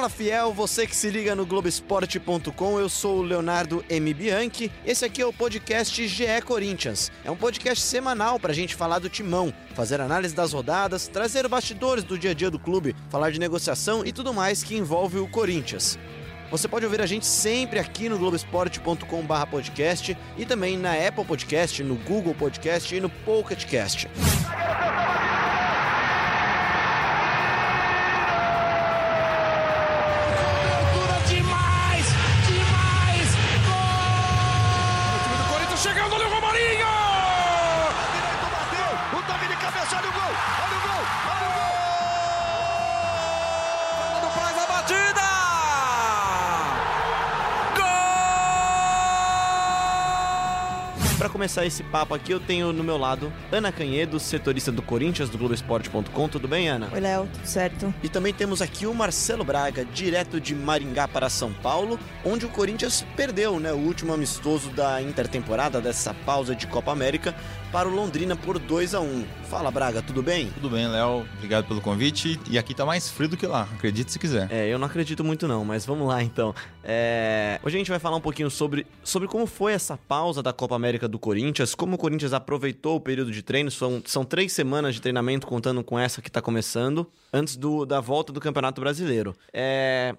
Fala fiel, você que se liga no Globoesporte.com, eu sou o Leonardo M. Bianchi. Esse aqui é o podcast GE Corinthians. É um podcast semanal pra gente falar do timão, fazer análise das rodadas, trazer bastidores do dia a dia do clube, falar de negociação e tudo mais que envolve o Corinthians. Você pode ouvir a gente sempre aqui no globesport.com/podcast e também na Apple Podcast, no Google Podcast e no Pocket Cast. Para começar esse papo aqui, eu tenho no meu lado Ana Canhedo, setorista do Corinthians, do Globoesporte.com. Tudo bem, Ana? Oi, Léo, tudo certo. E também temos aqui o Marcelo Braga, direto de Maringá para São Paulo, onde o Corinthians perdeu né, o último amistoso da intertemporada dessa pausa de Copa América para o Londrina por 2 a 1 Fala, Braga, tudo bem? Tudo bem, Léo. Obrigado pelo convite. E aqui tá mais frio do que lá, acredite se quiser. É, eu não acredito muito não, mas vamos lá então. É... Hoje a gente vai falar um pouquinho sobre, sobre como foi essa pausa da Copa América do Corinthians, como o Corinthians aproveitou o período de treino. São, são três semanas de treinamento, contando com essa que está começando, antes do, da volta do Campeonato Brasileiro. É...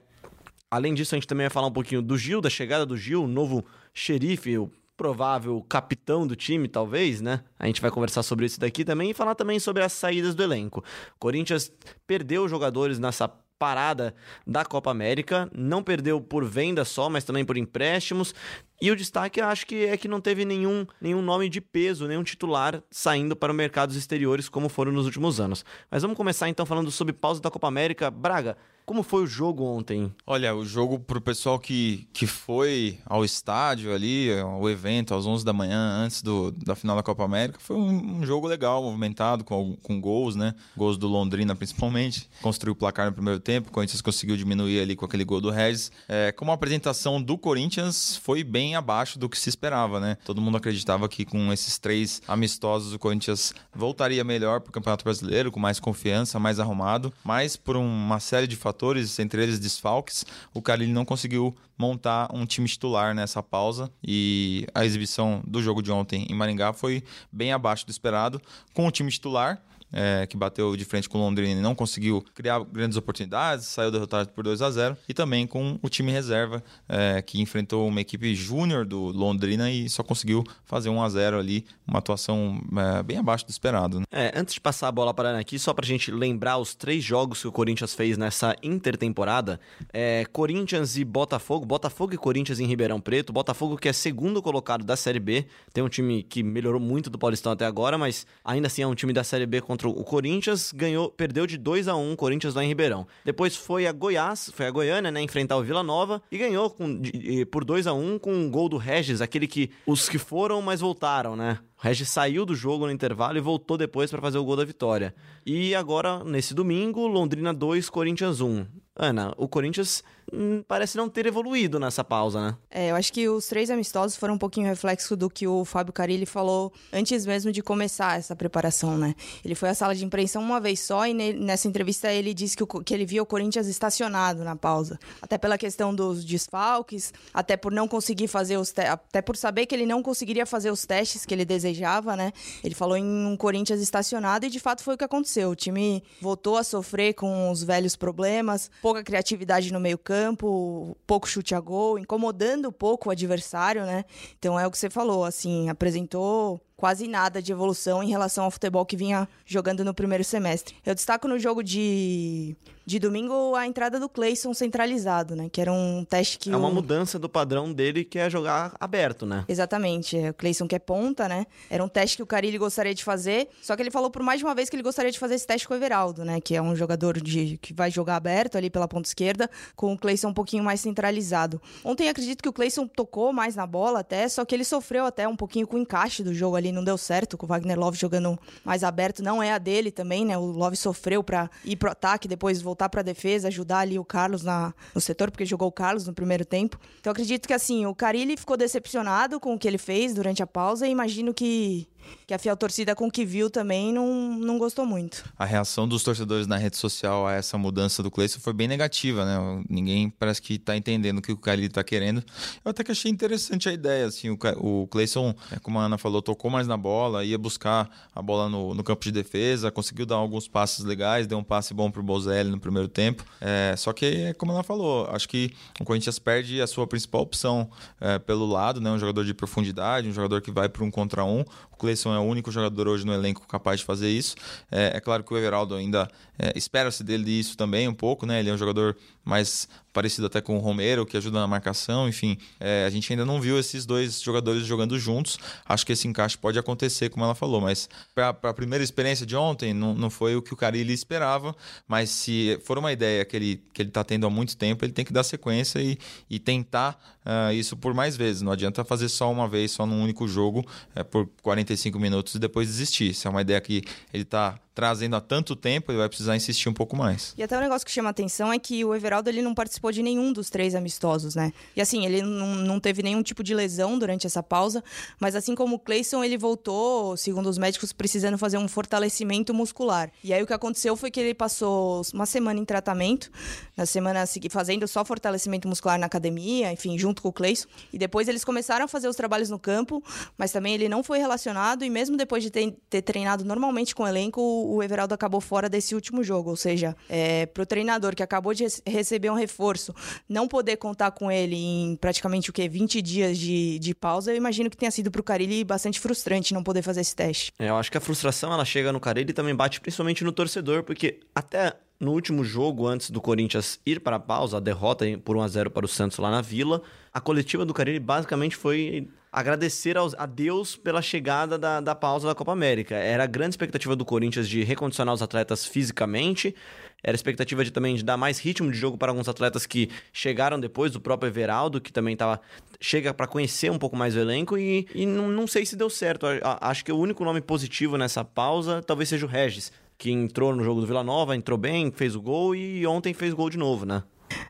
Além disso, a gente também vai falar um pouquinho do Gil, da chegada do Gil, o novo xerife, o provável capitão do time, talvez, né? A gente vai conversar sobre isso daqui também e falar também sobre as saídas do elenco. Corinthians perdeu jogadores nessa parada da Copa América, não perdeu por venda só, mas também por empréstimos. E o destaque acho que é que não teve nenhum, nenhum nome de peso, nenhum titular saindo para mercados exteriores como foram nos últimos anos. Mas vamos começar então falando sobre pausa da Copa América. Braga, como foi o jogo ontem? Olha, o jogo para o pessoal que, que foi ao estádio ali, ao evento, às 11 da manhã, antes do, da final da Copa América, foi um, um jogo legal, movimentado, com, com gols, né? Gols do Londrina, principalmente. Construiu o placar no primeiro tempo, o Corinthians conseguiu diminuir ali com aquele gol do Regis. É, como a apresentação do Corinthians foi bem abaixo do que se esperava, né? Todo mundo acreditava que com esses três amistosos o Corinthians voltaria melhor para o Campeonato Brasileiro, com mais confiança, mais arrumado, mas por uma série de fatores, entre eles desfalques, o Carilli não conseguiu montar um time titular nessa pausa e a exibição do jogo de ontem em Maringá foi bem abaixo do esperado, com o time titular é, que bateu de frente com o Londrina e não conseguiu criar grandes oportunidades, saiu derrotado por 2 a 0 e também com o time reserva, é, que enfrentou uma equipe júnior do Londrina e só conseguiu fazer 1 a 0 ali, uma atuação é, bem abaixo do esperado. Né? É, antes de passar a bola para aqui, só para a gente lembrar os três jogos que o Corinthians fez nessa intertemporada: é, Corinthians e Botafogo, Botafogo e Corinthians em Ribeirão Preto, Botafogo que é segundo colocado da Série B, tem um time que melhorou muito do Paulistão até agora, mas ainda assim é um time da Série B contra contra o Corinthians, ganhou, perdeu de 2 a 1 Corinthians lá em Ribeirão. Depois foi a Goiás, foi a Goiânia, né, enfrentar o Vila Nova e ganhou com, de, por 2 a 1 com um gol do Regis, aquele que os que foram, mas voltaram, né? O Regis saiu do jogo no intervalo e voltou depois para fazer o gol da vitória. E agora, nesse domingo, Londrina 2, Corinthians 1. Ana, o Corinthians hum, parece não ter evoluído nessa pausa, né? É, eu acho que os três amistosos foram um pouquinho reflexo do que o Fábio Carilli falou antes mesmo de começar essa preparação, né? Ele foi à sala de imprensa uma vez só e nessa entrevista ele disse que, o, que ele via o Corinthians estacionado na pausa. Até pela questão dos desfalques, até por não conseguir fazer os... Até por saber que ele não conseguiria fazer os testes que ele desejava, né? Ele falou em um Corinthians estacionado e de fato foi o que aconteceu. O time voltou a sofrer com os velhos problemas, pouca criatividade no meio-campo, pouco chute a gol, incomodando um pouco o adversário, né? Então é o que você falou, assim, apresentou quase nada de evolução em relação ao futebol que vinha jogando no primeiro semestre. Eu destaco no jogo de, de domingo a entrada do Clayson centralizado, né? Que era um teste que. É uma mudança do padrão dele que é jogar aberto, né? Exatamente. É, o Clayson que é ponta, né? Era um teste que o Carilli gostaria de fazer. Só que ele falou por mais de uma vez que ele gostaria de fazer esse teste com o Everaldo, né? Que é um jogador de, que vai jogar aberto ali pela ponta esquerda, com o Clayson um pouquinho mais centralizado. Ontem acredito que o Clayson tocou mais na bola até, só que ele sofreu até um pouquinho com o encaixe do jogo ali não deu certo, com o Wagner Love jogando mais aberto, não é a dele também, né? O Love sofreu para ir pro ataque, depois voltar para defesa, ajudar ali o Carlos na, no setor, porque jogou o Carlos no primeiro tempo. Então acredito que assim, o Carilli ficou decepcionado com o que ele fez durante a pausa e imagino que que a fiel torcida com que viu também não, não gostou muito. A reação dos torcedores na rede social a essa mudança do Cleison foi bem negativa, né? Ninguém parece que está entendendo o que o Carilli está querendo. Eu até que achei interessante a ideia, assim, o, o Cleison, é, como a Ana falou, tocou mais na bola, ia buscar a bola no, no campo de defesa, conseguiu dar alguns passes legais, deu um passe bom pro Bozelli no primeiro tempo. É, só que, como ela falou, acho que o Corinthians perde a sua principal opção é, pelo lado, né? Um jogador de profundidade, um jogador que vai para um contra um. Cleison é o único jogador hoje no elenco capaz de fazer isso. É, é claro que o Everaldo ainda é, espera-se dele isso também um pouco, né? Ele é um jogador mais parecido até com o Romero, que ajuda na marcação, enfim. É, a gente ainda não viu esses dois jogadores jogando juntos. Acho que esse encaixe pode acontecer, como ela falou, mas para a primeira experiência de ontem, não, não foi o que o Carilli esperava, mas se for uma ideia que ele que ele está tendo há muito tempo, ele tem que dar sequência e, e tentar uh, isso por mais vezes. Não adianta fazer só uma vez, só num único jogo, uh, por 45 minutos e depois desistir. Se é uma ideia que ele está trazendo há tanto tempo, ele vai precisar insistir um pouco mais. E até um negócio que chama atenção é que o Everaldo ele não participou de nenhum dos três amistosos, né? E assim, ele não, não teve nenhum tipo de lesão durante essa pausa, mas assim como o Clayson, ele voltou, segundo os médicos, precisando fazer um fortalecimento muscular. E aí o que aconteceu foi que ele passou uma semana em tratamento, na semana seguinte, fazendo só fortalecimento muscular na academia, enfim, junto com o Clayson. E depois eles começaram a fazer os trabalhos no campo, mas também ele não foi relacionado, e mesmo depois de ter, ter treinado normalmente com o elenco, o Everaldo acabou fora desse último jogo. Ou seja, é, para o treinador que acabou de receber um reforço, não poder contar com ele em praticamente o que 20 dias de, de pausa, eu imagino que tenha sido para o Carilli bastante frustrante não poder fazer esse teste. É, eu acho que a frustração ela chega no Carilli e também bate principalmente no torcedor, porque até no último jogo, antes do Corinthians ir para a pausa, a derrota por 1 a 0 para o Santos lá na Vila, a coletiva do Carilli basicamente foi agradecer aos, a Deus pela chegada da, da pausa da Copa América. Era a grande expectativa do Corinthians de recondicionar os atletas fisicamente, era a expectativa de também de dar mais ritmo de jogo para alguns atletas que chegaram depois, do próprio Everaldo, que também tava, chega para conhecer um pouco mais o elenco, e, e não, não sei se deu certo. Acho que o único nome positivo nessa pausa talvez seja o Regis, que entrou no jogo do Vila Nova, entrou bem, fez o gol e ontem fez gol de novo, né?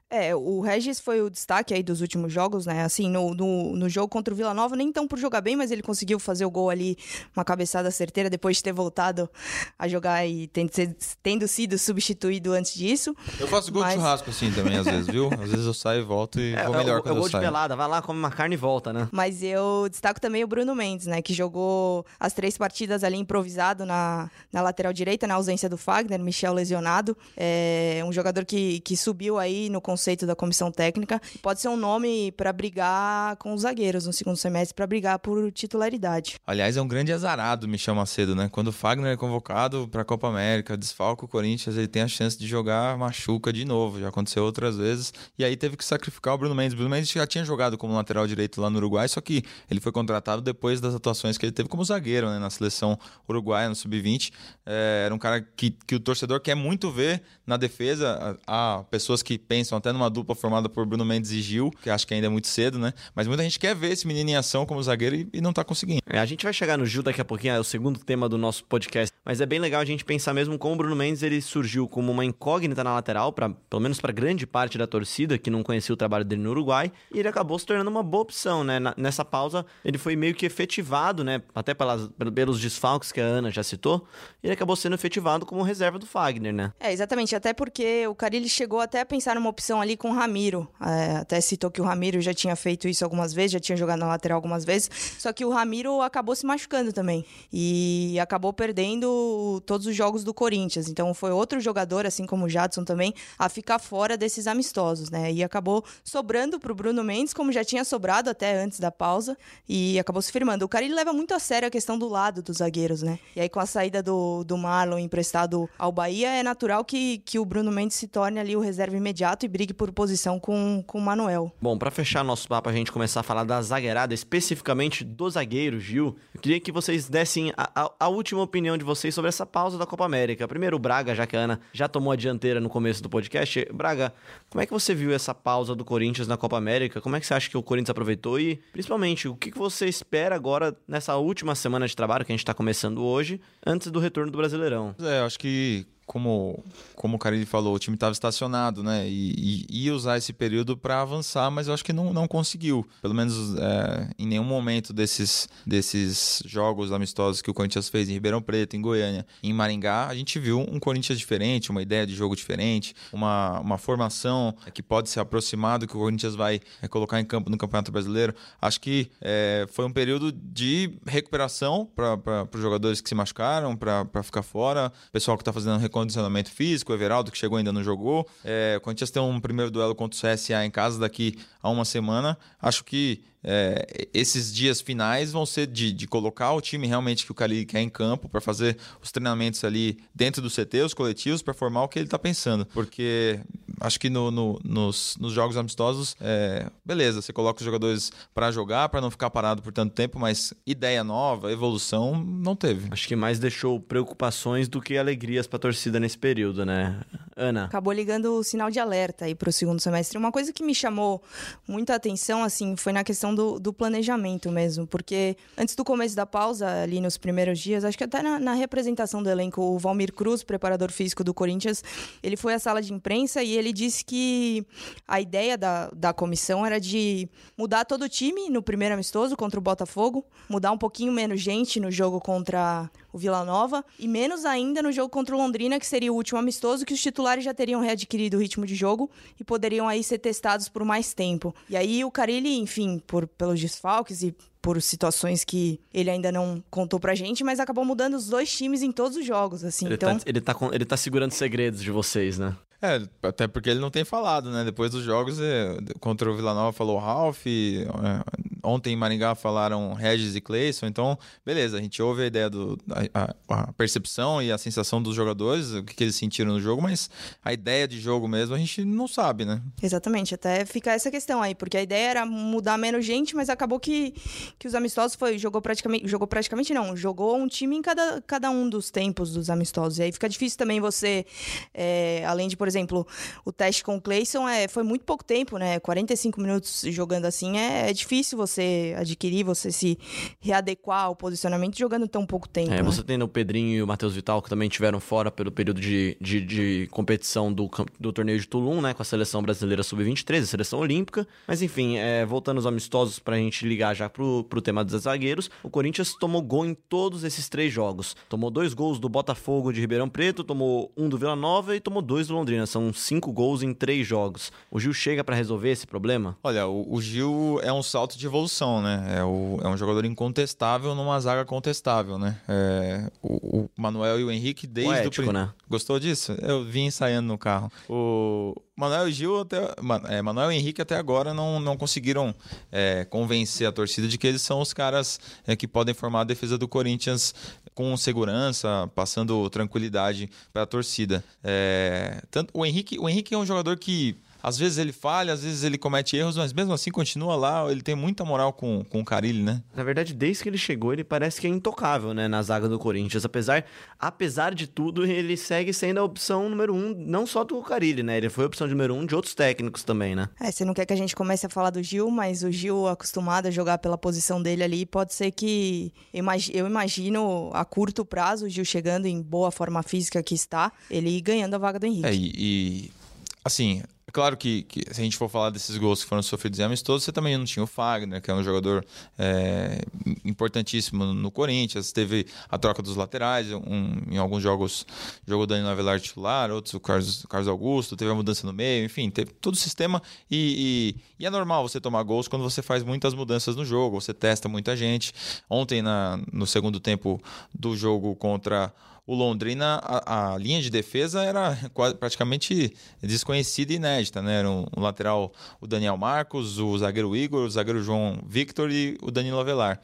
É, o Regis foi o destaque aí dos últimos jogos, né? Assim, no, no, no, jogo contra o Vila Nova, nem tão por jogar bem, mas ele conseguiu fazer o gol ali, uma cabeçada certeira, depois de ter voltado a jogar e tendo, tendo sido substituído antes disso. Eu faço gol mas... de churrasco assim também, às vezes, viu? Às vezes eu saio e volto e é, vou melhor é, quando eu, eu gol saio. de pelada, vai lá, come uma carne e volta, né? Mas eu destaco também o Bruno Mendes, né? Que jogou as três partidas ali improvisado na, na lateral direita, na ausência do Fagner, Michel lesionado. É um jogador que, que subiu aí no conceito da comissão técnica pode ser um nome para brigar com os zagueiros no segundo semestre, para brigar por titularidade. Aliás, é um grande azarado, me chama cedo, né? Quando o Fagner é convocado para a Copa América, desfalca o Corinthians, ele tem a chance de jogar machuca de novo. Já aconteceu outras vezes. E aí teve que sacrificar o Bruno Mendes. O Bruno Mendes já tinha jogado como lateral direito lá no Uruguai, só que ele foi contratado depois das atuações que ele teve como zagueiro né? na seleção uruguaia, no Sub-20. É, era um cara que, que o torcedor quer muito ver na defesa. Há pessoas que pensam até numa dupla formada por Bruno Mendes e Gil, que acho que ainda é muito cedo, né? Mas muita gente quer ver esse menino em ação como zagueiro e, e não tá conseguindo. É, a gente vai chegar no Gil daqui a pouquinho, é o segundo tema do nosso podcast. Mas é bem legal a gente pensar mesmo como o Bruno Mendes ele surgiu como uma incógnita na lateral, pra, pelo menos para grande parte da torcida que não conhecia o trabalho dele no Uruguai, e ele acabou se tornando uma boa opção, né? Na, nessa pausa, ele foi meio que efetivado, né? Até pelas, pelos desfalques que a Ana já citou, ele acabou sendo efetivado como reserva do Fagner, né? É, exatamente. Até porque o Carilli chegou até a pensar numa opção ali com o Ramiro. É, até citou que o Ramiro já tinha feito isso algumas vezes, já tinha jogado na lateral algumas vezes. Só que o Ramiro acabou se machucando também. E acabou perdendo todos os jogos do Corinthians. Então foi outro jogador, assim como o Jadson também, a ficar fora desses amistosos, né? E acabou sobrando pro Bruno Mendes, como já tinha sobrado até antes da pausa. E acabou se firmando. O cara ele leva muito a sério a questão do lado dos zagueiros, né? E aí com a saída do, do Marlon emprestado ao Bahia, é natural que, que o Bruno Mendes se torne ali o reserva imediato e brigue por posição com, com o Manuel. Bom, para fechar nosso papo, a gente começar a falar da zagueirada, especificamente do zagueiro, Gil, eu queria que vocês dessem a, a, a, última opinião de vocês sobre essa pausa da Copa América. Primeiro, o Braga, já que a Ana já tomou a dianteira no começo do podcast. Braga, como é que você viu essa pausa do Corinthians na Copa América? Como é que você acha que o Corinthians aproveitou? E, principalmente, o que você espera agora nessa última semana de trabalho que a gente está começando hoje, antes do retorno do Brasileirão? É, eu acho que como, como o Carilli falou, o time estava estacionado, né? E, e, usar esse período para avançar, mas eu acho que não, não conseguiu. Pelo menos é, em nenhum momento desses, desses jogos amistosos que o Corinthians fez em Ribeirão Preto, em Goiânia, em Maringá, a gente viu um Corinthians diferente, uma ideia de jogo diferente, uma, uma formação que pode se aproximar do que o Corinthians vai é, colocar em campo no Campeonato Brasileiro. Acho que é, foi um período de recuperação para os jogadores que se machucaram, para ficar fora, pessoal que está fazendo recondicionamento físico, o Everaldo que chegou ainda não jogou. É, o Corinthians tem um primeiro duelo contra o CSA em casa daqui a uma semana. Acho que é, esses dias finais vão ser de, de, colocar o time realmente que o Cali quer em campo para fazer os treinamentos ali dentro do CT, os coletivos, para formar o que ele está pensando. Porque acho que no, no, nos, nos, jogos amistosos, é, beleza, você coloca os jogadores para jogar, para não ficar parado por tanto tempo, mas ideia nova, evolução, não teve. Acho que mais deixou preocupações do que alegrias para a torcida nesse período, né? Ana. Acabou ligando o sinal de alerta aí para o segundo semestre. Uma coisa que me chamou muita atenção, assim, foi na questão do, do, planejamento mesmo, porque antes do começo da pausa, ali nos primeiros dias, acho que até na, na representação do elenco, o Valmir Cruz, preparador físico do Corinthians, ele foi à sala de imprensa e ele disse que a ideia da, da comissão era de mudar todo o time no primeiro amistoso contra o Botafogo, mudar um pouquinho menos gente no jogo contra o Vila Nova, e menos ainda no jogo contra o Londrina, que seria o último amistoso, que os titulares já teriam readquirido o ritmo de jogo e poderiam aí ser testados por mais tempo. E aí o Carilli, enfim, por, pelos desfalques e por situações que ele ainda não contou pra gente, mas acabou mudando os dois times em todos os jogos, assim. Ele, então... tá, ele, tá, ele tá segurando segredos de vocês, né? É, até porque ele não tem falado, né? Depois dos jogos, é, contra o Vila Nova falou Ralph, é, ontem em Maringá falaram Regis e Cleison, então, beleza, a gente ouve a ideia do a, a, percepção e a sensação dos jogadores, o que, eles sentiram no jogo, mas a ideia de jogo mesmo a gente não sabe, né? Exatamente, até fica essa questão aí, porque a ideia era mudar menos gente, mas acabou que, que os amistosos foi, jogou praticamente, jogou praticamente não, jogou um time em cada, cada um dos tempos dos amistosos, e aí fica difícil também você, é, além de, por exemplo, o teste com o Clayson é, foi muito pouco tempo, né? 45 minutos jogando assim é, é, difícil você adquirir, você se readequar ao posicionamento jogando tão pouco tempo. É, né? você tem o Pedrinho e o Matheus Vital que também tiveram fora pelo período de, de, de competição do, do torneio de Tulum, né? Com a seleção brasileira sub-23, a seleção olímpica. Mas enfim, é, voltando aos amistosos pra gente ligar já pro, pro tema dos zagueiros, o Corinthians tomou gol em todos esses três jogos. Tomou dois gols do Botafogo de Ribeirão Preto, tomou um do Vila Nova e tomou dois do Londrina. São cinco gols em três jogos. O Gil chega para resolver esse problema? Olha, o, o, Gil é um salto de evolução, né? É, o, é um jogador incontestável numa zaga contestável, né? É, o, o, Manuel e o Henrique desde Poético, o... né? Gostou disso? Eu vim ensaiando no carro. O Manuel e Gil até, é, Manuel e Henrique até agora não, não conseguiram é, convencer a torcida de que eles são os caras é, que podem formar a defesa do Corinthians com segurança, passando tranquilidade para a torcida. É, tanto o Henrique, o Henrique é um jogador que às vezes ele falha, às vezes ele comete erros, mas mesmo assim continua lá. Ele tem muita moral com, com o Carilli, né? Na verdade, desde que ele chegou, ele parece que é intocável, né? Na zaga do Corinthians. Apesar, apesar de tudo, ele segue sendo a opção número um, não só do Carilli, né? Ele foi a opção número um de outros técnicos também, né? É, você não quer que a gente comece a falar do Gil, mas o Gil, acostumado a jogar pela posição dele ali, pode ser que. Eu imagino a curto prazo o Gil chegando em boa forma física que está, ele ganhando a vaga do Henrique. É, e, e assim, claro que, que, se a gente for falar desses gols que foram sofridos em amistosos, você também não tinha o Fagner, que é um jogador é, importantíssimo no Corinthians. Teve a troca dos laterais, um, em alguns jogos jogou Danilo Avelar titular, outros o Carlos, Carlos Augusto, teve a mudança no meio, enfim, teve todo o sistema. E, e, e, é normal você tomar gols quando você faz muitas mudanças no jogo, você testa muita gente. Ontem, na, no segundo tempo do jogo contra o Londrina, a, a, linha de defesa era quase, praticamente desconhecida e inédita, né? Era um, um, lateral, o Daniel Marcos, o zagueiro Igor, o zagueiro João Victor e o Danilo Avelar.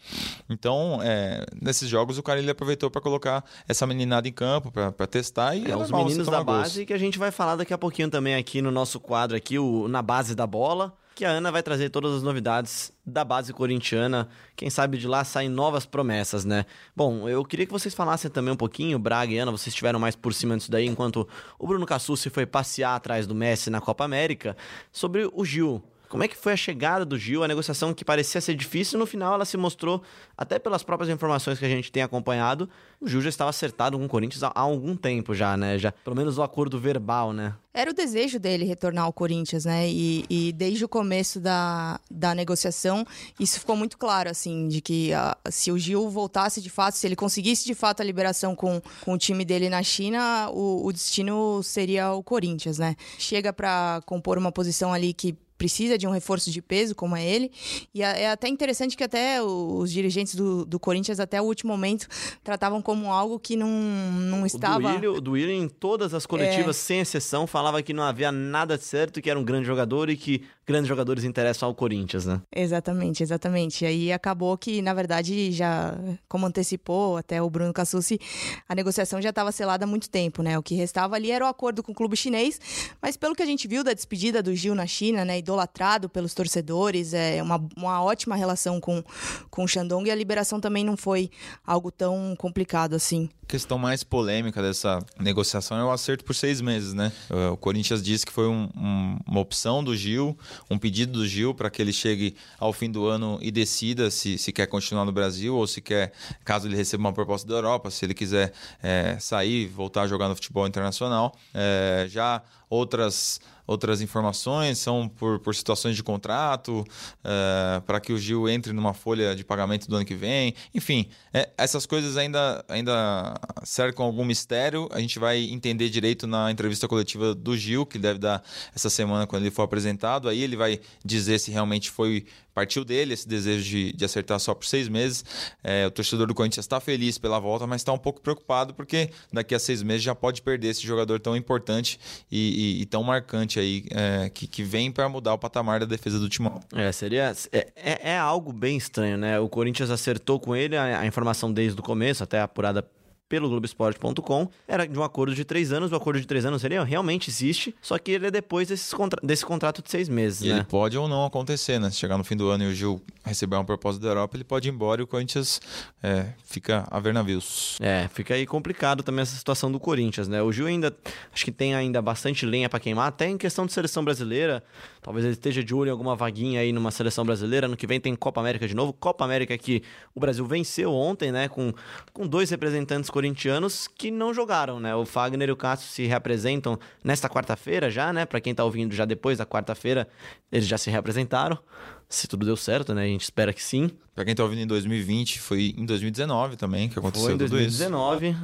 Então, é, nesses jogos, o cara ele aproveitou para colocar essa meninada em campo, para testar e é, é os meninos da base que a gente vai falar daqui a pouquinho também aqui no nosso quadro aqui, o Na Base da Bola que a Ana vai trazer todas as novidades da base corintiana. Quem sabe de lá saem novas promessas, né? Bom, eu queria que vocês falassem também um pouquinho, Braga e Ana, vocês estiveram mais por cima disso daí, enquanto o Bruno Cassucci foi passear atrás do Messi na Copa América, sobre o Gil. Como é que foi a chegada do Gil, a negociação que parecia ser difícil, no final ela se mostrou, até pelas próprias informações que a gente tem acompanhado, o Gil já estava acertado com o Corinthians há, algum tempo já, né? Já, pelo menos o acordo verbal, né? Era o desejo dele retornar ao Corinthians, né? E, e, desde o começo da, da negociação, isso ficou muito claro, assim, de que uh, se o Gil voltasse de fato, se ele conseguisse de fato a liberação com, com o time dele na China, o, o destino seria o Corinthians, né? Chega para compor uma posição ali que precisa de um reforço de peso, como é ele. E é até interessante que até os dirigentes do, do Corinthians, até o último momento, tratavam como algo que não, não estava... O Duílio, em todas as coletivas, é... sem exceção, falava que não havia nada certo, que era um grande jogador e que grandes jogadores interessam ao Corinthians, né? Exatamente, exatamente. E aí acabou que, na verdade, já, como antecipou até o Bruno Cassucci, a negociação já estava selada há muito tempo, né? O que restava ali era o acordo com o clube chinês, mas pelo que a gente viu da despedida do Gil na China, né? idolatrado pelos torcedores, é uma, uma ótima relação com, com o Shandong e a liberação também não foi algo tão complicado assim. A questão mais polêmica dessa negociação é o acerto por seis meses, né? O Corinthians disse que foi um, um, uma opção do Gil, um pedido do Gil para que ele chegue ao fim do ano e decida se, se quer continuar no Brasil ou se quer, caso ele receba uma proposta da Europa, se ele quiser é, sair, voltar a jogar no futebol internacional. É, já outras outras informações, são por, por situações de contrato, é, para que o Gil entre numa folha de pagamento do ano que vem. Enfim, é, essas coisas ainda, ainda cercam algum mistério. A gente vai entender direito na entrevista coletiva do Gil, que deve dar essa semana quando ele for apresentado. Aí ele vai dizer se realmente foi partiu dele esse desejo de, de acertar só por seis meses. É, o torcedor do Corinthians está feliz pela volta, mas está um pouco preocupado porque daqui a seis meses já pode perder esse jogador tão importante e, e, e tão marcante aí é, que, que vem para mudar o patamar da defesa do Timão. É, seria. É, é, é, algo bem estranho, né? O Corinthians acertou com ele a, a informação desde o começo, até apurada pelo Globoesporte.com, era de um acordo de três anos. O acordo de três anos ele realmente existe, só que ele é depois desses contra... desse contrato de seis meses. E né? ele pode ou não acontecer, né? Se chegar no fim do ano e o Gil receber uma proposta da Europa, ele pode ir embora e o Corinthians é, fica a ver navios. É, fica aí complicado também essa situação do Corinthians, né? O Gil ainda, acho que tem ainda bastante lenha para queimar, até em questão de seleção brasileira. Talvez ele esteja de olho em alguma vaguinha aí numa seleção brasileira. No que vem tem Copa América de novo. Copa América que o Brasil venceu ontem, né? Com, com dois representantes corintianos que não jogaram, né? O Fagner e o Cássio se reapresentam nesta quarta-feira já, né? Para quem tá ouvindo já depois da quarta-feira, eles já se reapresentaram. Se tudo deu certo, né? A gente espera que sim. Pra quem tá ouvindo em 2020, foi em 2019 também que aconteceu foi em tudo 2019.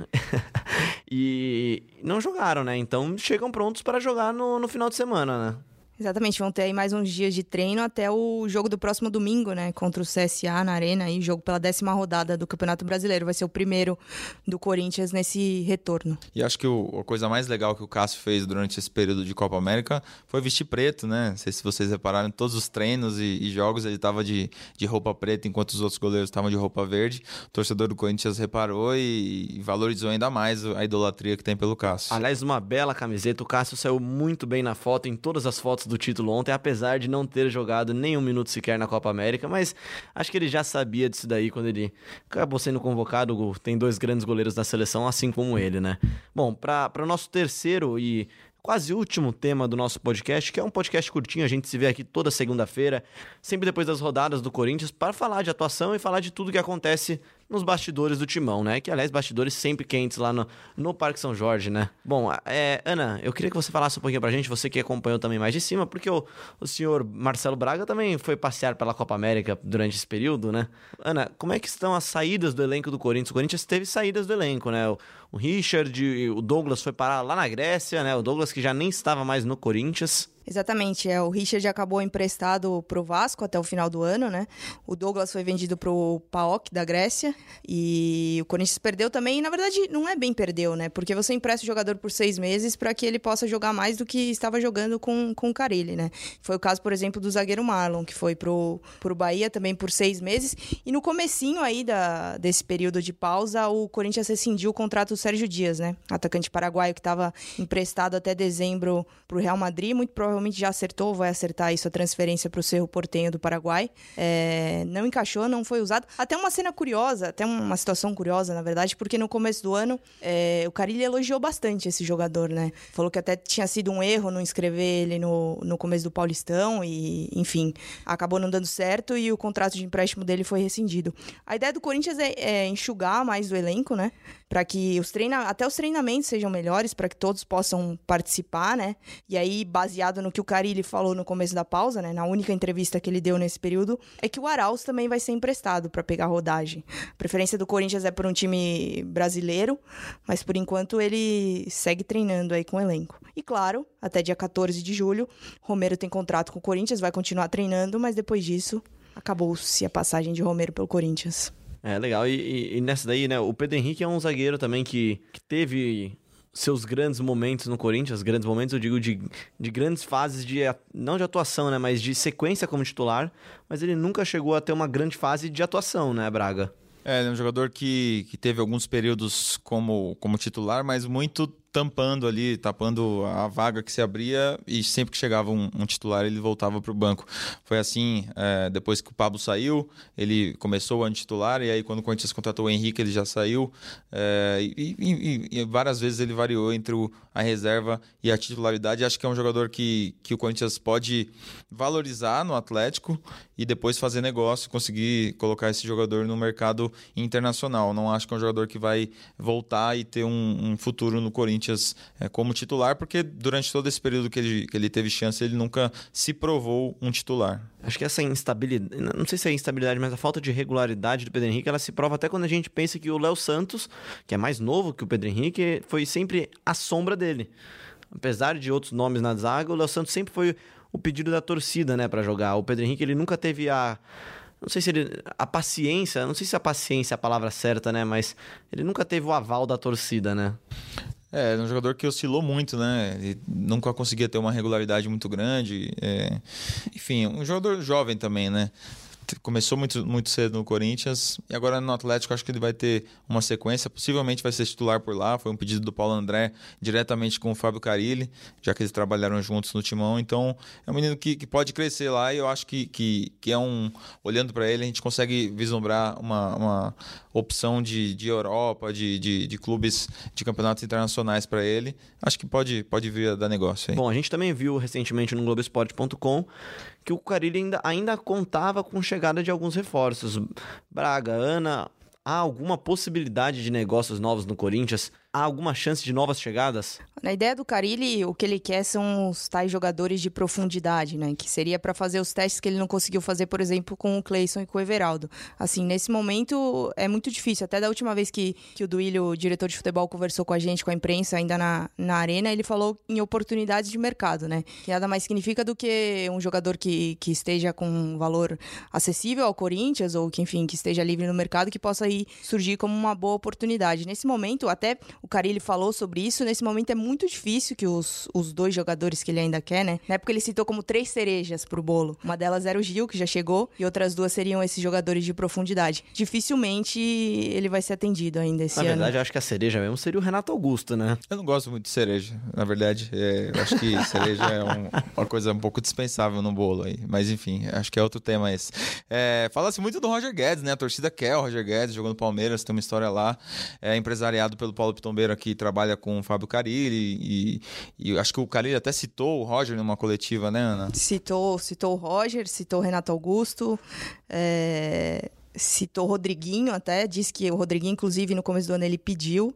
e não jogaram, né? Então chegam prontos para jogar no, no final de semana, né? Exatamente, vão ter aí mais uns dias de treino até o jogo do próximo domingo, né? Contra o CSA na Arena, aí, jogo pela décima rodada do Campeonato Brasileiro. Vai ser o primeiro do Corinthians nesse retorno. E acho que o, a coisa mais legal que o Cássio fez durante esse período de Copa América foi vestir preto, né? Não sei se vocês repararam, todos os treinos e, e jogos ele estava de, de roupa preta, enquanto os outros goleiros estavam de roupa verde. O torcedor do Corinthians reparou e, e valorizou ainda mais a idolatria que tem pelo Cássio. Aliás, uma bela camiseta. O Cássio saiu muito bem na foto, em todas as fotos do título ontem, apesar de não ter jogado nenhum minuto sequer na Copa América, mas acho que ele já sabia disso daí quando ele acabou sendo convocado. Tem dois grandes goleiros da seleção, assim como ele, né? Bom, para o nosso terceiro e quase último tema do nosso podcast, que é um podcast curtinho, a gente se vê aqui toda segunda-feira, sempre depois das rodadas do Corinthians, para falar de atuação e falar de tudo que acontece nos bastidores do Timão, né? Que, aliás, bastidores sempre quentes lá no, no Parque São Jorge, né? Bom, é, Ana, eu queria que você falasse um pouquinho pra gente, você que acompanhou também mais de cima, porque o, o senhor Marcelo Braga também foi passear pela Copa América durante esse período, né? Ana, como é que estão as saídas do elenco do Corinthians? O Corinthians teve saídas do elenco, né? O, o Richard, o Douglas foi parar lá na Grécia, né? O Douglas que já nem estava mais no Corinthians. Exatamente, é, o Richard acabou emprestado para o Vasco até o final do ano, né? O Douglas foi vendido para o PAOK da Grécia e o Corinthians perdeu também. E, na verdade, não é bem perdeu, né? Porque você empresta o jogador por seis meses para que ele possa jogar mais do que estava jogando com, com o Carilli, né? Foi o caso, por exemplo, do zagueiro Marlon, que foi pro, pro Bahia também por seis meses. E no comecinho aí da, desse período de pausa, o Corinthians rescindiu o contrato do Sérgio Dias, né? Atacante paraguaio que estava emprestado até dezembro para o Real Madrid, muito provavelmente provavelmente já acertou, vai acertar isso, a transferência para o Cerro Portenho do Paraguai. É, não encaixou, não foi usado. Até uma cena curiosa, até uma situação curiosa, na verdade, porque no começo do ano é, o Carilli elogiou bastante esse jogador, né? Falou que até tinha sido um erro não inscrever ele no, no começo do Paulistão e, enfim, acabou não dando certo e o contrato de empréstimo dele foi rescindido. A ideia do Corinthians é, é enxugar mais o elenco, né? Para que os treina até os treinamentos sejam melhores, para que todos possam participar, né? E aí, baseado no que o Carilli falou no começo da pausa, né? Na única entrevista que ele deu nesse período, é que o Arauz também vai ser emprestado para pegar rodagem. A preferência do Corinthians é por um time brasileiro, mas por enquanto ele segue treinando aí com o elenco. E claro, até dia 14 de julho, Romero tem contrato com o Corinthians, vai continuar treinando, mas depois disso acabou-se a passagem de Romero pelo Corinthians. É, legal. E, e, e, nessa daí, né, o Pedro Henrique é um zagueiro também que, que teve seus grandes momentos no Corinthians, grandes momentos, eu digo, de, de grandes fases de, não de atuação, né, mas de sequência como titular, mas ele nunca chegou a ter uma grande fase de atuação, né, Braga? É, ele é um jogador que, que teve alguns períodos como, como titular, mas muito tampando ali, tapando a vaga que se abria e sempre que chegava um, um titular ele voltava para o banco. Foi assim, é, depois que o Pablo saiu, ele começou a titular e aí quando o Corinthians contratou o Henrique ele já saiu é, e, e, e, várias vezes ele variou entre o, a reserva e a titularidade. Acho que é um jogador que, que o Corinthians pode valorizar no Atlético e depois fazer negócio, conseguir colocar esse jogador no mercado internacional. Não acho que é um jogador que vai voltar e ter um, um futuro no Corinthians é, como titular, porque durante todo esse período que ele, que ele teve chance, ele nunca se provou um titular. Acho que essa instabilidade, não sei se é instabilidade, mas a falta de regularidade do Pedro Henrique, ela se prova até quando a gente pensa que o Léo Santos, que é mais novo que o Pedro Henrique, foi sempre a sombra dele. Apesar de outros nomes na zaga, o Léo Santos sempre foi o pedido da torcida, né, para jogar. O Pedro Henrique, ele nunca teve a não sei se ele a paciência, não sei se a paciência é a palavra certa, né, mas ele nunca teve o aval da torcida, né? É, é um jogador que oscilou muito, né? Nunca conseguia ter uma regularidade muito grande. É... Enfim, um jogador jovem também, né? começou muito, muito cedo no Corinthians e agora no Atlético acho que ele vai ter uma sequência. Possivelmente vai ser titular por lá. Foi um pedido do Paulo André diretamente com o Fábio Carilli, já que eles trabalharam juntos no timão. Então é um menino que, que pode crescer lá e eu acho que, que, que é um. Olhando para ele, a gente consegue vislumbrar uma, uma opção de, de Europa, de, de, de clubes de campeonatos internacionais para ele. Acho que pode, pode vir a dar negócio aí. Bom, a gente também viu recentemente no Globoesporte.com que o Carilli ainda, ainda contava com chegada de alguns reforços. Braga, Ana, há alguma possibilidade de negócios novos no Corinthians? Há alguma chance de novas chegadas? Na ideia do Carilli, o que ele quer são os tais jogadores de profundidade, né? Que seria para fazer os testes que ele não conseguiu fazer, por exemplo, com o Cleison e com o Everaldo. Assim, nesse momento é muito difícil. Até da última vez que, que o Duílio, o diretor de futebol, conversou com a gente, com a imprensa, ainda na, na arena, ele falou em oportunidades de mercado, né? Que nada mais significa do que um jogador que, que esteja com um valor acessível ao Corinthians, ou que, enfim, que esteja livre no mercado, que possa aí surgir como uma boa oportunidade. Nesse momento, até o Carilli falou sobre isso. Nesse momento é muito difícil que os, os dois jogadores que ele ainda quer, né? Na época ele citou como três cerejas pro bolo. Uma delas era o Gil, que já chegou, e outras duas seriam esses jogadores de profundidade. Dificilmente ele vai ser atendido ainda esse Na ano. Na verdade, eu acho que a cereja mesmo seria o Renato Augusto, né? Eu não gosto muito de cereja, na verdade. É, eu acho que cereja é um, uma coisa um pouco dispensável no bolo aí. Mas enfim, acho que é outro tema esse. É, Fala-se muito do Roger Guedes, né? A torcida quer o Roger Guedes, jogando Palmeiras, tem uma história lá. É empresariado pelo Paulo Piton Bombeiro aqui trabalha com o Fábio Carilli e, e, acho que o Carilli até citou o Roger numa coletiva, né, Ana? Citou, citou o Roger, citou o Renato Augusto. É citou o Rodriguinho até, disse que o Rodriguinho, inclusive, no começo do ano ele pediu.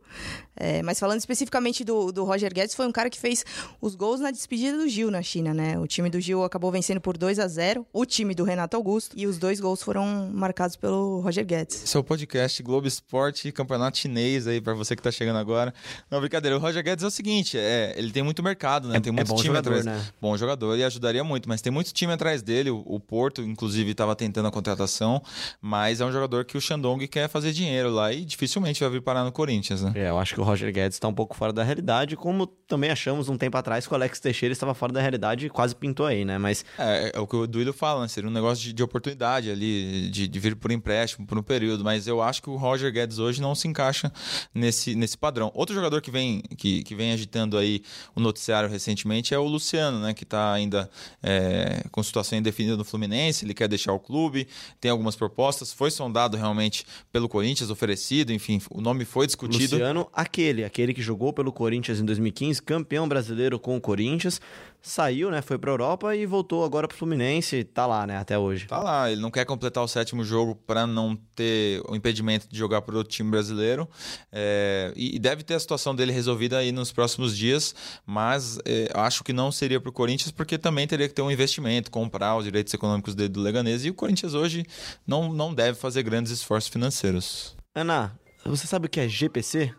É, mas falando especificamente do, do Roger Guedes, foi um cara que fez os gols na despedida do Gil na China, né? O time do Gil acabou vencendo por 2 a 0 o time do Renato Augusto, e os dois gols foram marcados pelo Roger Guedes. É o podcast Globo Esporte Campeonato Chinês aí, para você que tá chegando agora. Não, brincadeira, o Roger Guedes é o seguinte, é, ele tem muito mercado, né? É, tem muito é bom time jogador, atrás. Né? Bom jogador e ajudaria muito, mas tem muito time atrás dele. O, o Porto, inclusive, estava tentando a contratação, mas Mas é um jogador que o Shandong quer fazer dinheiro lá e dificilmente vai vir parar no Corinthians, né? É, eu acho que o Roger Guedes está um pouco fora da realidade, como também achamos um tempo atrás que o Alex Teixeira estava fora da realidade e quase pintou aí, né? Mas. É, é o que o Duílio fala, né? Seria um negócio de, de oportunidade ali, de, de, vir por empréstimo por um período. Mas eu acho que o Roger Guedes hoje não se encaixa nesse, nesse padrão. Outro jogador que vem, que, que vem agitando aí o noticiário recentemente é o Luciano, né? Que está ainda é, com situação indefinida no Fluminense, ele quer deixar o clube, tem algumas propostas, foi sondado realmente pelo Corinthians, oferecido, enfim, o nome foi discutido. Luciano, aquele, aquele que jogou pelo Corinthians em 2015, campeão brasileiro com o Corinthians, saiu, né? Foi pra Europa e voltou agora pro Fluminense. Tá lá, né? Até hoje. Tá lá. Ele não quer completar o sétimo jogo para não ter o impedimento de jogar pro outro time brasileiro. É, e deve ter a situação dele resolvida aí nos próximos dias. Mas é, acho que não seria pro Corinthians, porque também teria que ter um investimento, comprar os direitos econômicos dele do Leganês. E o Corinthians hoje não, não deve fazer grandes esforços financeiros. Ana, você sabe o que é GPC?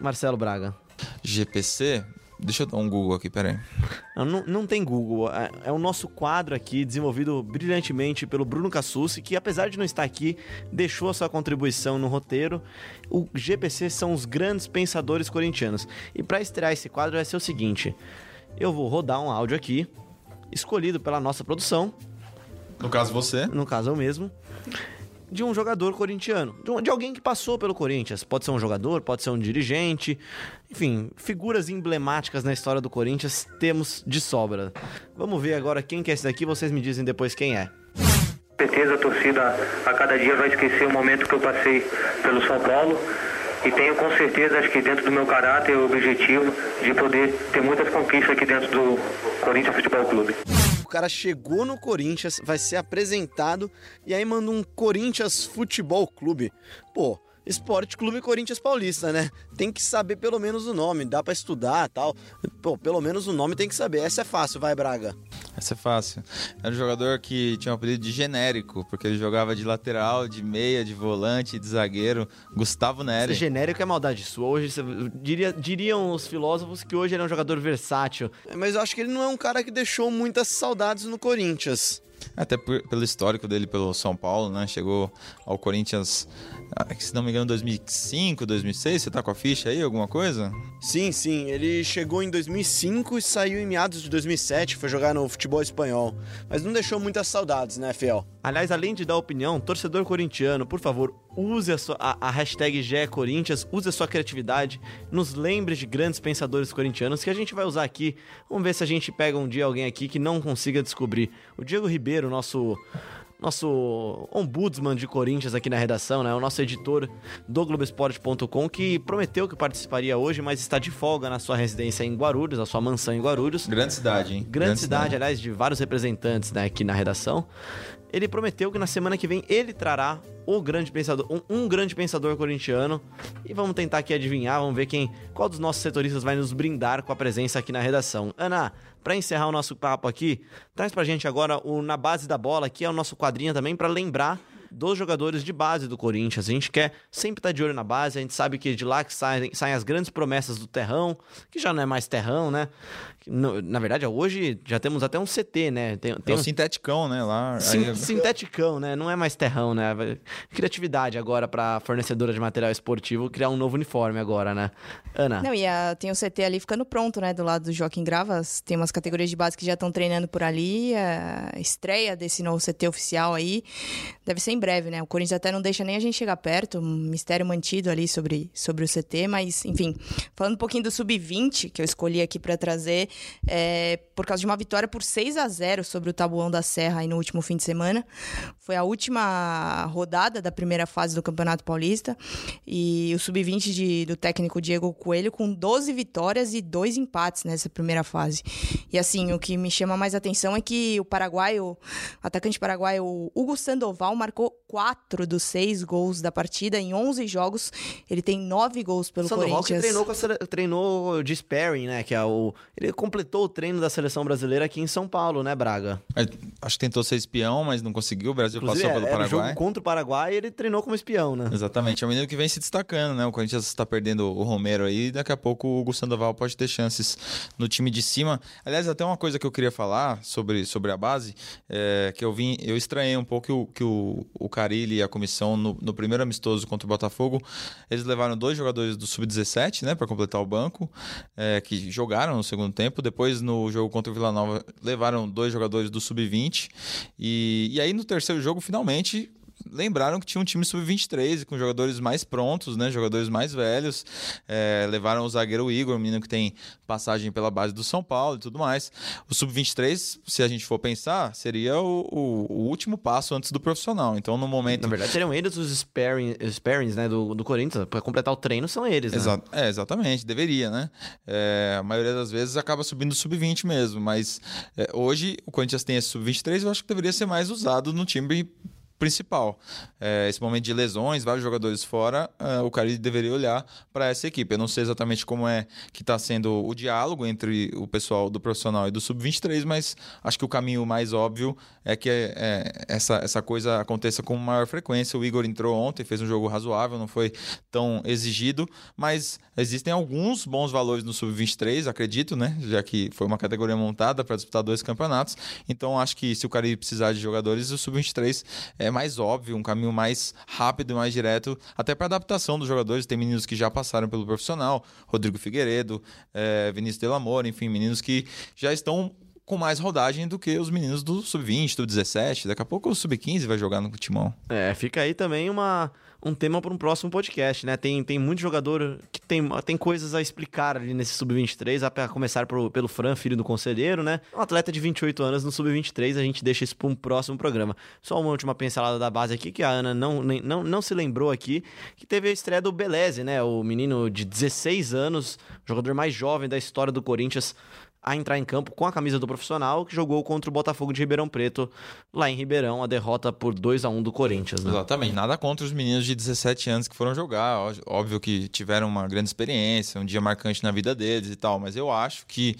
Marcelo Braga. GPC? Deixa eu dar um Google aqui, peraí. Não, não tem Google. É, é, o nosso quadro aqui, desenvolvido brilhantemente pelo Bruno Cassucci, que apesar de não estar aqui, deixou a sua contribuição no roteiro. O GPC são os grandes pensadores corintianos. E para estrear esse quadro vai ser o seguinte: eu vou rodar um áudio aqui, escolhido pela nossa produção. No caso, você. No caso, eu mesmo de um jogador corintiano, de alguém que passou pelo Corinthians. Pode ser um jogador, pode ser um dirigente, enfim, figuras emblemáticas na história do Corinthians temos de sobra. Vamos ver agora quem que é esse daqui, vocês me dizem depois quem é. Com certeza a torcida a cada dia vai esquecer o momento que eu passei pelo São Paulo e tenho com certeza, acho que dentro do meu caráter, o objetivo de poder ter muitas conquistas aqui dentro do Corinthians Futebol Clube cara chegou no Corinthians, vai ser apresentado e aí manda um Corinthians Futebol Clube. Pô, Esporte Clube Corinthians Paulista, né? Tem que saber pelo menos o nome, dá para estudar tal. Pô, pelo menos o nome tem que saber. Essa é fácil, vai, Braga. Essa é fácil. Era um jogador que tinha um apelido de genérico, porque ele jogava de lateral, de meia, de volante, de zagueiro. Gustavo Nery. Esse genérico é maldade sua. Hoje, diria, diriam os filósofos que hoje ele é um jogador versátil. Mas eu acho que ele não é um cara que deixou muitas saudades no Corinthians. Até por, pelo histórico dele pelo São Paulo, né? Chegou ao Corinthians ah, se não me engano, 2005, 2006. Você tá com a ficha aí, alguma coisa? Sim, sim. Ele chegou em 2005 e saiu em meados de 2007. Foi jogar no futebol espanhol. Mas não deixou muitas saudades, né, Fiel? Aliás, além de dar opinião, torcedor corintiano, por favor, use a, sua, a, a hashtag Corinthians, use a sua criatividade, nos lembre de grandes pensadores corintianos que a gente vai usar aqui. Vamos ver se a gente pega um dia alguém aqui que não consiga descobrir. O Diego Ribeiro, nosso nosso ombudsman de Corinthians aqui na redação, né? O nosso editor do Globoesporte.com, que prometeu que participaria hoje, mas está de folga na sua residência em Guarulhos, na sua mansão em Guarulhos. Grande cidade, hein? Grande, Grande cidade, cidade, aliás, de vários representantes né, aqui na redação. Ele prometeu que na semana que vem ele trará o grande pensador, um, um, grande pensador corintiano. E vamos tentar aqui adivinhar, vamos ver quem, qual dos nossos setoristas vai nos brindar com a presença aqui na redação. Ana, para encerrar o nosso papo aqui, traz pra gente agora o Na Base da Bola, que é o nosso quadrinho também, para lembrar dos jogadores de base do Corinthians. A gente quer sempre estar tá de olho na base, a gente sabe que de lá que saem, saem as grandes promessas do terrão, que já não é mais terrão, né? Na verdade, hoje já temos até um CT, né? Tem, tem é um, um sinteticão, né? Lá. Sim, aí... Sinteticão, né? Não é mais terrão, né? Criatividade agora para fornecedora de material esportivo criar um novo uniforme agora, né? Ana. Não, e a, tem o CT ali ficando pronto, né? Do lado do Joaquim Gravas. Tem umas categorias de base que já estão treinando por ali. A estreia desse novo CT oficial aí deve ser em breve, né? O Corinthians até não deixa nem a gente chegar perto, um mistério mantido ali sobre, sobre o CT, mas enfim, falando um pouquinho do sub-20 que eu escolhi aqui para trazer, é, por causa de uma vitória por 6 a 0 sobre o Tabuão da Serra aí no último fim de semana. Foi a última rodada da primeira fase do Campeonato Paulista e o sub-20 do técnico Diego Coelho com 12 vitórias e dois empates nessa primeira fase. E assim, o que me chama mais atenção é que o paraguaio, o atacante paraguaio Hugo Sandoval marcou quatro dos seis gols da partida em 11 jogos. Ele tem nove gols pelo Sandoval Corinthians. Que treinou, com a treinou de sparring, né? Que é o ele completou o treino da seleção brasileira aqui em São Paulo, né, Braga? É, acho que tentou ser espião, mas não conseguiu. O Brasil Inclusive, passou pelo era Paraguai. jogo contra o Paraguai e ele treinou como espião, né? Exatamente, é um menino que vem se destacando, né? O Corinthians está perdendo o Romero aí, daqui a pouco o Hugo Sandoval pode ter chances no time de cima. Aliás, até uma coisa que eu queria falar sobre, sobre a base, é que eu vim, eu estranhei um pouco que o, que o, o Carilli e a comissão, no, no primeiro amistoso contra o Botafogo, eles levaram dois jogadores do Sub-17, né, para completar o banco, é, que jogaram no segundo tempo. Depois, no jogo contra o Vila Nova, levaram dois jogadores do Sub-20. E, e aí, no terceiro jogo, finalmente, lembraram que tinha um time sub-23 com jogadores mais prontos, né? Jogadores mais velhos. É, levaram o zagueiro Igor, um menino que tem passagem pela base do São Paulo e tudo mais. O sub-23, se a gente for pensar, seria o, o, o, último passo antes do profissional. Então, no momento. Na verdade, seriam eles os sparring, sparings né, do, do Corinthians. Para completar o treino, são eles. Né? Exa é, exatamente, deveria, né? É, a maioria das vezes acaba subindo sub-20 mesmo, mas é, hoje o Corinthians tem esse sub-23, eu acho que deveria ser mais usado no time principal. É, esse momento de lesões, vários jogadores fora, é, o Cari deveria olhar para essa equipe. Eu não sei exatamente como é que está sendo o diálogo entre o pessoal do profissional e do sub-23, mas acho que o caminho mais óbvio é que é, essa, essa coisa aconteça com maior frequência. O Igor entrou ontem, fez um jogo razoável, não foi tão exigido, mas existem alguns bons valores no sub-23, acredito, né? Já que foi uma categoria montada para disputar dois campeonatos. Então acho que se o Cari precisar de jogadores, o sub-23 é mais óbvio, um caminho mais rápido e mais direto, até para adaptação dos jogadores. Tem meninos que já passaram pelo profissional, Rodrigo Figueiredo, é, Vinícius Delamor, enfim, meninos que já estão com mais rodagem do que os meninos do sub-20, do 17. Daqui a pouco o sub-15 vai jogar no timão. É, fica aí também uma, um tema para um próximo podcast, né? Tem, tem muito jogador que tem, tem coisas a explicar ali nesse sub-23, a começar pro, pelo Fran, filho do conselheiro, né? Um atleta de 28 anos no sub-23, a gente deixa isso para um próximo programa. Só uma última pincelada da base aqui, que a Ana não, nem, não, não se lembrou aqui, que teve a estreia do Beleze, né? O menino de 16 anos, jogador mais jovem da história do Corinthians, a entrar em campo com a camisa do profissional, que jogou contra o Botafogo de Ribeirão Preto, lá em Ribeirão, a derrota por 2 a 1 do Corinthians. Né? Exatamente, nada contra os meninos de 17 anos que foram jogar, óbvio que tiveram uma grande experiência, um dia marcante na vida deles e tal, mas eu acho que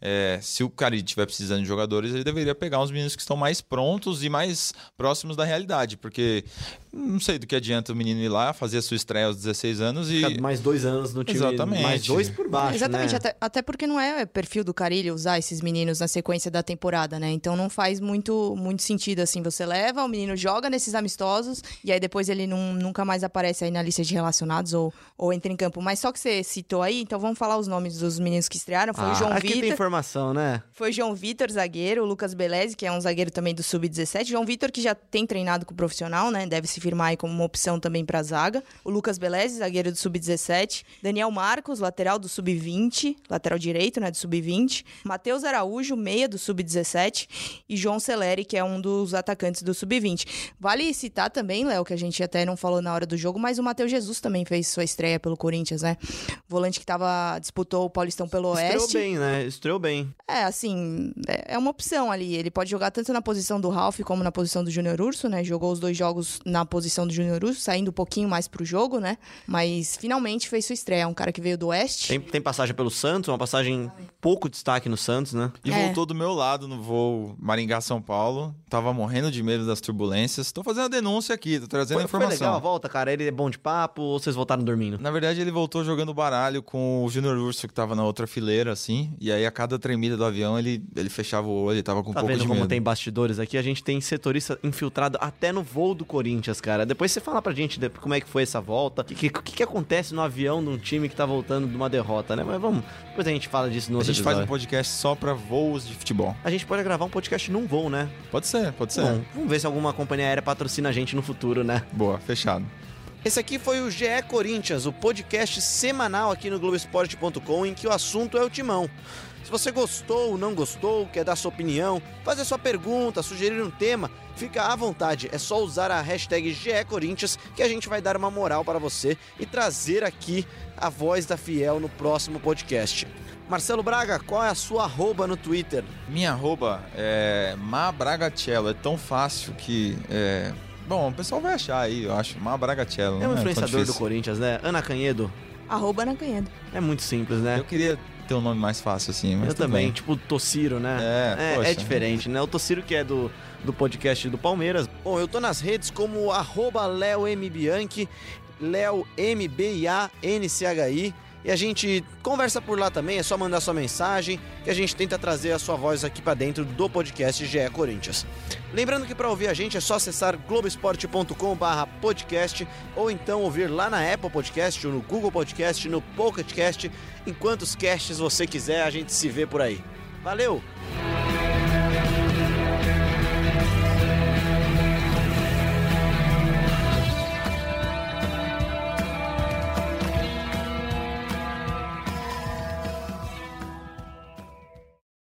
é, se o Cari estiver precisando de jogadores, ele deveria pegar uns meninos que estão mais prontos e mais próximos da realidade, porque não sei do que adianta o menino ir lá, fazer a sua estreia aos 16 anos e... Mais dois anos no time, Exatamente. mais dois por baixo, Exatamente, né? até, até porque não é perfil do Usar esses meninos na sequência da temporada, né? Então não faz muito, muito sentido, assim, você leva, o menino joga nesses amistosos e aí depois ele não, nunca mais aparece aí na lista de relacionados ou, ou entra em campo. Mas só que você citou aí, então vamos falar os nomes dos meninos que estrearam. Foi ah, o João aqui Vitor. tem informação, né? Foi o João Vitor, zagueiro, o Lucas Beleze, que é um zagueiro também do Sub-17. João Vitor, que já tem treinado com o profissional, né? Deve se firmar aí como uma opção também para zaga. O Lucas Beleze, zagueiro do Sub-17. Daniel Marcos, lateral do Sub-20, lateral direito, né? Do Sub-20. Matheus Araújo, meia do Sub-17. E João Celeri, que é um dos atacantes do Sub-20. Vale citar também, Léo, que a gente até não falou na hora do jogo, mas o Matheus Jesus também fez sua estreia pelo Corinthians, né? Volante que tava, disputou o Paulistão pelo Estreou Oeste. bem, né? Estreou bem. É, assim, é é uma opção ali. Ele pode jogar tanto na posição do Ralph como na posição do Júnior Urso, né? Jogou os dois jogos na posição do Júnior Urso, saindo um pouquinho mais pro jogo, né? Mas finalmente fez sua estreia. É um cara que veio do Oeste. Tem, tem passagem pelo Santos, uma passagem pouco destaque no Santos, né? E É. voltou do meu lado no voo Maringá-São Paulo. Tava morrendo de medo das turbulências. Tô fazendo a denúncia aqui, tô trazendo a Foi, foi informação. legal a volta, cara? Ele é bom de papo ou vocês voltaram dormindo? Na verdade, ele voltou jogando baralho com o Júnior Urso, que tava na outra fileira, assim. E aí, a cada tremida do avião, ele, ele fechava o olho, ele tava com um Tá pouco vendo de como medo. tem bastidores aqui? A gente tem setorista infiltrado até no voo do Corinthians, cara. Depois você fala pra gente de- como é que foi essa volta. O que, que, que acontece no avião de um time que tá voltando de uma derrota, né? Mas vamos. Depois a gente fala disso no A outro um episódio. Podcast só pra voos de futebol. A gente pode gravar um podcast num voo, né? Pode ser, pode ser. Bom, vamos ver se alguma companhia aérea patrocina a gente no futuro, né? Boa, fechado. Esse aqui foi o GE Corinthians, o podcast semanal aqui no Globoesporte.com em que o assunto é o timão. Se você gostou ou não gostou, quer dar sua opinião, fazer sua pergunta, sugerir um tema, fica à vontade. É só usar a hashtag GE Corinthians que a gente vai dar uma moral para você e trazer aqui a voz da Fiel no próximo podcast. Marcelo Braga, qual é a sua arroba no Twitter? Minha arroba é Mabragacello. É tão fácil que. É... Bom, o pessoal vai achar aí, eu acho. Mabragacello. É um não tão influenciador do difícil. Corinthians, né? Ana Canhedo. Arroba na Canhedo. É muito simples, né? Eu queria ter um nome mais fácil assim. Mas Eu também, tipo Tociro, né? É, é, poxa. é diferente, né? O Tociro que é do, do podcast do Palmeiras. Bom, eu tô nas redes como arroba Leo M. Bianchi, Leo M-B-A-N-C-H-I. E a gente conversa por lá também, é só mandar sua mensagem que a gente tenta trazer a sua voz aqui pra dentro do podcast GE Corinthians. Lembrando que para ouvir a gente é só acessar globesport.com/podcast ou então ouvir lá na Apple Podcast, ou no Google Podcast, no Pocket Cast, em quantos casts você quiser, a gente se vê por aí. Valeu!